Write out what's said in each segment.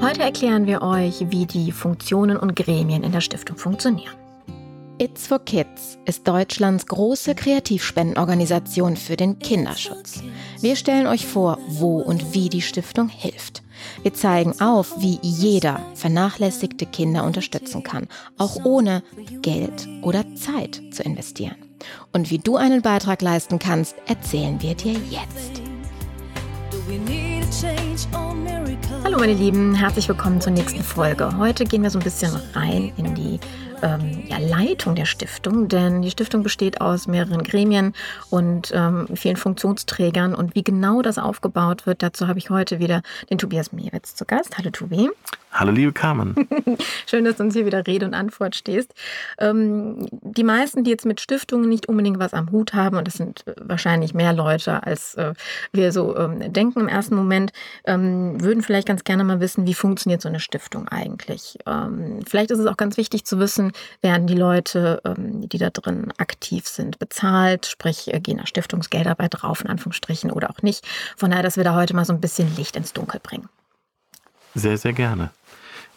Heute erklären wir euch, wie die Funktionen und Gremien in der Stiftung funktionieren. It's for Kids ist Deutschlands große Kreativspendenorganisation für den Kinderschutz. Wir stellen euch vor, wo und wie die Stiftung hilft. Wir zeigen auf, wie jeder vernachlässigte Kinder unterstützen kann, auch ohne Geld oder Zeit zu investieren. Und wie du einen Beitrag leisten kannst, erzählen wir dir jetzt. Hallo meine Lieben, herzlich willkommen zur nächsten Folge. Heute gehen wir so ein bisschen rein in die ähm, ja, Leitung der Stiftung, denn die Stiftung besteht aus mehreren Gremien und ähm, vielen Funktionsträgern. Und wie genau das aufgebaut wird, dazu habe ich heute wieder den Tobias Mewitz zu Gast. Hallo Tobi. Hallo liebe Carmen. Schön, dass du uns hier wieder Rede und Antwort stehst. Ähm, die meisten, die jetzt mit Stiftungen nicht unbedingt was am Hut haben, und das sind wahrscheinlich mehr Leute, als äh, wir so ähm, denken im ersten Moment, ähm, würden vielleicht ganz gerne mal wissen, wie funktioniert so eine Stiftung eigentlich. Ähm, vielleicht ist es auch ganz wichtig zu wissen, werden die Leute, ähm, die da drin aktiv sind, bezahlt, sprich äh, gehen da Stiftungsgelder bei drauf, in Anführungsstrichen, oder auch nicht. Von daher, dass wir da heute mal so ein bisschen Licht ins Dunkel bringen. Sehr, sehr gerne.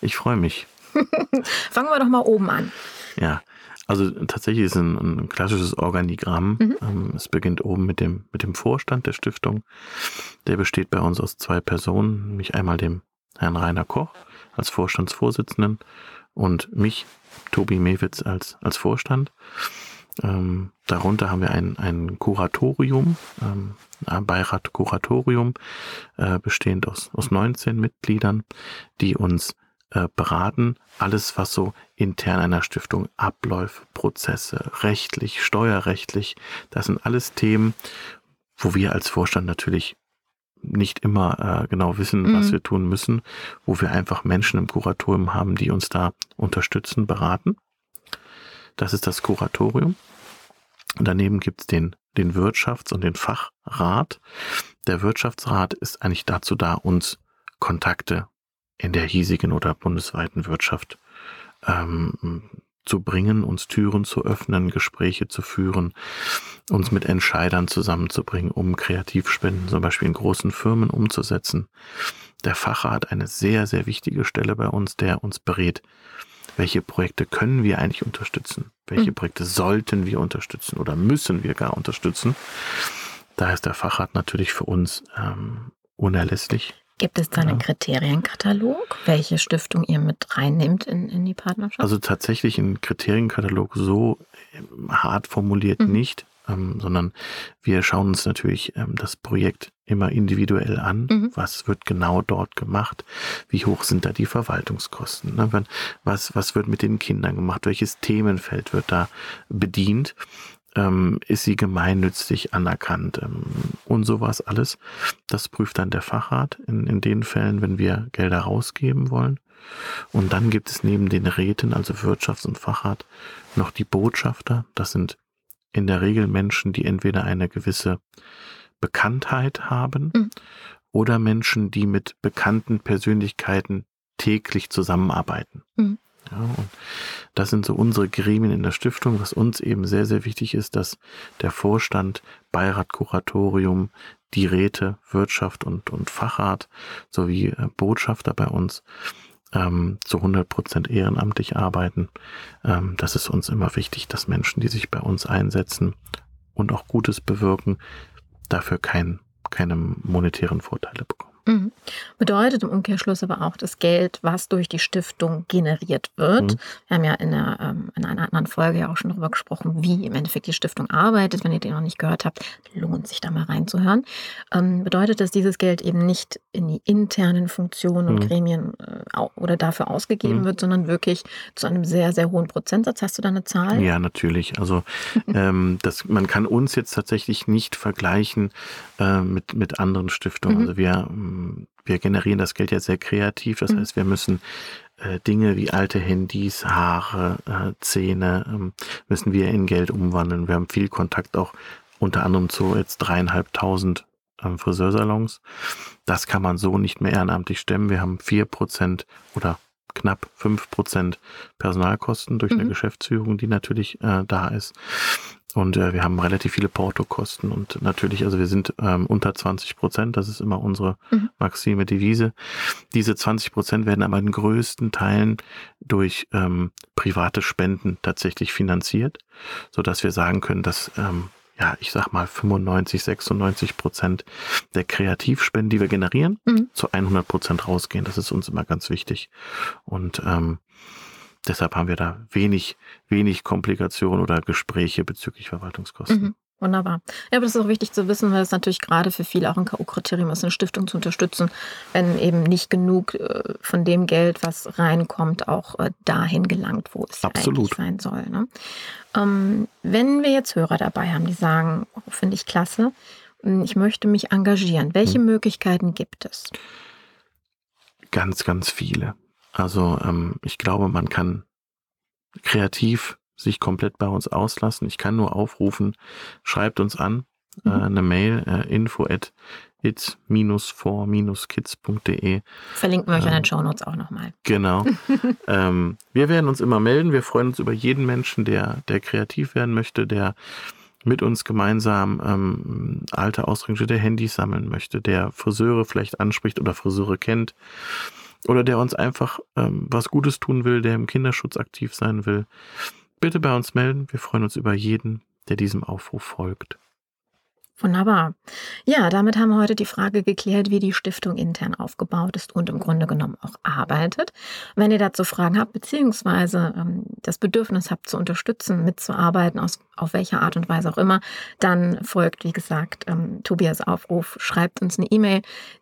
Ich freue mich. Fangen wir doch mal oben an. Ja, also tatsächlich ist ein, ein klassisches Organigramm. Mhm. Ähm, es beginnt oben mit dem, mit dem Vorstand der Stiftung. Der besteht bei uns aus zwei Personen, nämlich einmal dem Herrn Rainer Koch als Vorstandsvorsitzenden und mich, Tobi Mewitz, als, als Vorstand. Ähm, darunter haben wir ein, ein Kuratorium, ähm, ein Beirat Kuratorium, äh, bestehend aus, aus 19 Mitgliedern, die uns äh, beraten, alles, was so intern einer Stiftung abläuft, Prozesse, rechtlich, steuerrechtlich, das sind alles Themen, wo wir als Vorstand natürlich nicht immer äh, genau wissen, mhm. was wir tun müssen, wo wir einfach Menschen im Kuratorium haben, die uns da unterstützen, beraten. Das ist das Kuratorium. Und daneben gibt's den, den Wirtschafts- und den Fachrat. Der Wirtschaftsrat ist eigentlich dazu da, uns Kontakte in der hiesigen oder bundesweiten Wirtschaft ähm, zu bringen, uns Türen zu öffnen, Gespräche zu führen, uns mit Entscheidern zusammenzubringen, um Kreativspenden zum Beispiel in großen Firmen umzusetzen. Der Fachrat eine sehr, sehr wichtige Stelle bei uns, der uns berät, welche Projekte können wir eigentlich unterstützen, welche mhm. Projekte sollten wir unterstützen oder müssen wir gar unterstützen. Da ist der Fachrat natürlich für uns ähm, unerlässlich. Gibt es da einen Kriterienkatalog, welche Stiftung ihr mit reinnimmt in, in die Partnerschaft? Also tatsächlich ein Kriterienkatalog so ähm, hart formuliert mhm. nicht, ähm, sondern wir schauen uns natürlich ähm, das Projekt immer individuell an. Mhm. Was wird genau dort gemacht? Wie hoch sind da die Verwaltungskosten? Ne? Was, was wird mit den Kindern gemacht? Welches Themenfeld wird da bedient? Ähm, ist sie gemeinnützig anerkannt ähm, und sowas alles. Das prüft dann der Fachrat in, in den Fällen, wenn wir Gelder rausgeben wollen. Und dann gibt es neben den Räten, also Wirtschafts- und Fachrat, noch die Botschafter. Das sind in der Regel Menschen, die entweder eine gewisse Bekanntheit haben mhm. oder Menschen, die mit bekannten Persönlichkeiten täglich zusammenarbeiten. Mhm. Ja, und das sind so unsere Gremien in der Stiftung, was uns eben sehr, sehr wichtig ist, dass der Vorstand, Beirat, Kuratorium, die Räte, Wirtschaft und, und Fachrat sowie äh, Botschafter bei uns ähm, zu 100 Prozent ehrenamtlich arbeiten. Ähm, das ist uns immer wichtig, dass Menschen, die sich bei uns einsetzen und auch Gutes bewirken, dafür kein, keine monetären Vorteile bekommen. Mhm. Bedeutet im Umkehrschluss aber auch das Geld, was durch die Stiftung generiert wird. Mhm. Wir haben ja in, der, ähm, in, einer anderen Folge ja auch schon darüber gesprochen, wie im Endeffekt die Stiftung arbeitet. Wenn ihr den noch nicht gehört habt, lohnt sich da mal reinzuhören. Ähm, bedeutet, dass dieses Geld eben nicht in die internen Funktionen und mhm. Gremien äh, oder dafür ausgegeben mhm. wird, sondern wirklich zu einem sehr, sehr hohen Prozentsatz. Hast du da eine Zahl? Ja, natürlich. Also ähm, das, man kann uns jetzt tatsächlich nicht vergleichen äh, mit, mit anderen Stiftungen. Mhm. Also wir wir generieren das Geld ja sehr kreativ. Das mhm. heißt, wir müssen äh, Dinge wie alte Handys, Haare, äh, Zähne, ähm, müssen wir in Geld umwandeln. Wir haben viel Kontakt auch unter anderem zu jetzt dreieinhalbtausend ähm, Friseursalons. Das kann man so nicht mehr ehrenamtlich stemmen. Wir haben vier Prozent oder knapp fünf Prozent Personalkosten durch mhm. eine Geschäftsführung, die natürlich äh, da ist. Und äh, wir haben relativ viele Portokosten und natürlich, also wir sind ähm, unter 20 Prozent, das ist immer unsere mhm. Maxime Devise. Diese 20 Prozent werden aber in größten Teilen durch ähm, private Spenden tatsächlich finanziert, so dass wir sagen können, dass ähm, ja, ich sag mal 95, 96 Prozent der Kreativspenden, die wir generieren, mhm. zu 100 Prozent rausgehen. Das ist uns immer ganz wichtig. Und ähm, deshalb haben wir da wenig, wenig Komplikationen oder Gespräche bezüglich Verwaltungskosten. Mhm. Wunderbar. Ja, aber das ist auch wichtig zu wissen, weil es natürlich gerade für viele auch ein K.O.-Kriterium ist, eine Stiftung zu unterstützen, wenn eben nicht genug äh, von dem Geld, was reinkommt, auch äh, dahin gelangt, wo es Absolut. sein soll. Ne? Ähm, wenn wir jetzt Hörer dabei haben, die sagen, oh, finde ich klasse, hm, ich möchte mich engagieren, welche hm. Möglichkeiten gibt es? Ganz, ganz viele. Also ähm, ich glaube, man kann kreativ sich komplett bei uns auslassen. Ich kann nur aufrufen, schreibt uns an, äh, mhm. äh, eine Mail, äh, info at it-for-kids.de. Verlinken wir euch ähm, in den Show Notes auch nochmal. Genau. ähm, wir werden uns immer melden. Wir freuen uns über jeden Menschen, der, der kreativ werden möchte, der mit uns gemeinsam ähm, alte ausrangierte Handys sammeln möchte, der Friseure vielleicht anspricht oder Friseure kennt oder der uns einfach ähm, was Gutes tun will, der im Kinderschutz aktiv sein will bitte bei uns melden. Wir freuen uns über jeden, der diesem Aufruf folgt. Wunderbar. Ja, damit haben wir heute die Frage geklärt, wie die Stiftung intern aufgebaut ist und im Grunde genommen auch arbeitet. Wenn ihr dazu Fragen habt, beziehungsweise ähm, das Bedürfnis habt, zu unterstützen, mitzuarbeiten, aus, auf welcher Art und Weise auch immer, dann folgt, wie gesagt, ähm, Tobias Aufruf, schreibt uns eine E-Mail.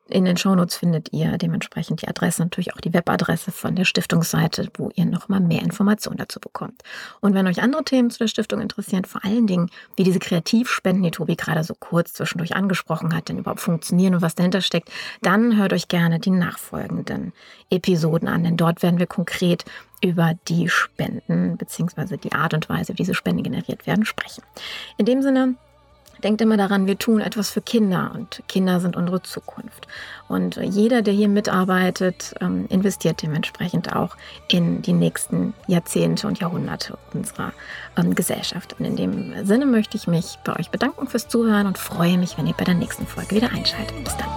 In den Shownotes findet ihr dementsprechend die Adresse, natürlich auch die Webadresse von der Stiftungsseite, wo ihr nochmal mehr Informationen dazu bekommt. Und wenn euch andere Themen zu der Stiftung interessieren, vor allen Dingen wie diese Kreativspenden, die Tobi gerade so kurz zwischendurch angesprochen hat, denn überhaupt funktionieren und was dahinter steckt, dann hört euch gerne die nachfolgenden Episoden an, denn dort werden wir konkret über die Spenden bzw. die Art und Weise, wie diese Spenden generiert werden, sprechen. In dem Sinne, Denkt immer daran, wir tun etwas für Kinder und Kinder sind unsere Zukunft. Und jeder, der hier mitarbeitet, ähm, investiert dementsprechend auch in die nächsten Jahrzehnte und Jahrhunderte unserer ähm, Gesellschaft. Und in dem Sinne möchte ich mich bei euch bedanken fürs Zuhören und freue mich, wenn ihr bei der nächsten Folge wieder einschaltet. Bis dann.